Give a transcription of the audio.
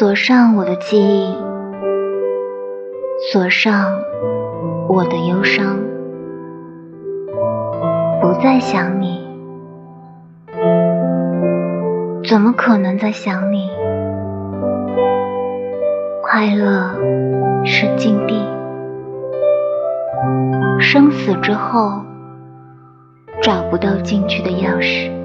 锁上我的记忆锁上我的忧伤。不再想你怎么可能再想你？快乐是禁地生死之后找不到进去的钥匙。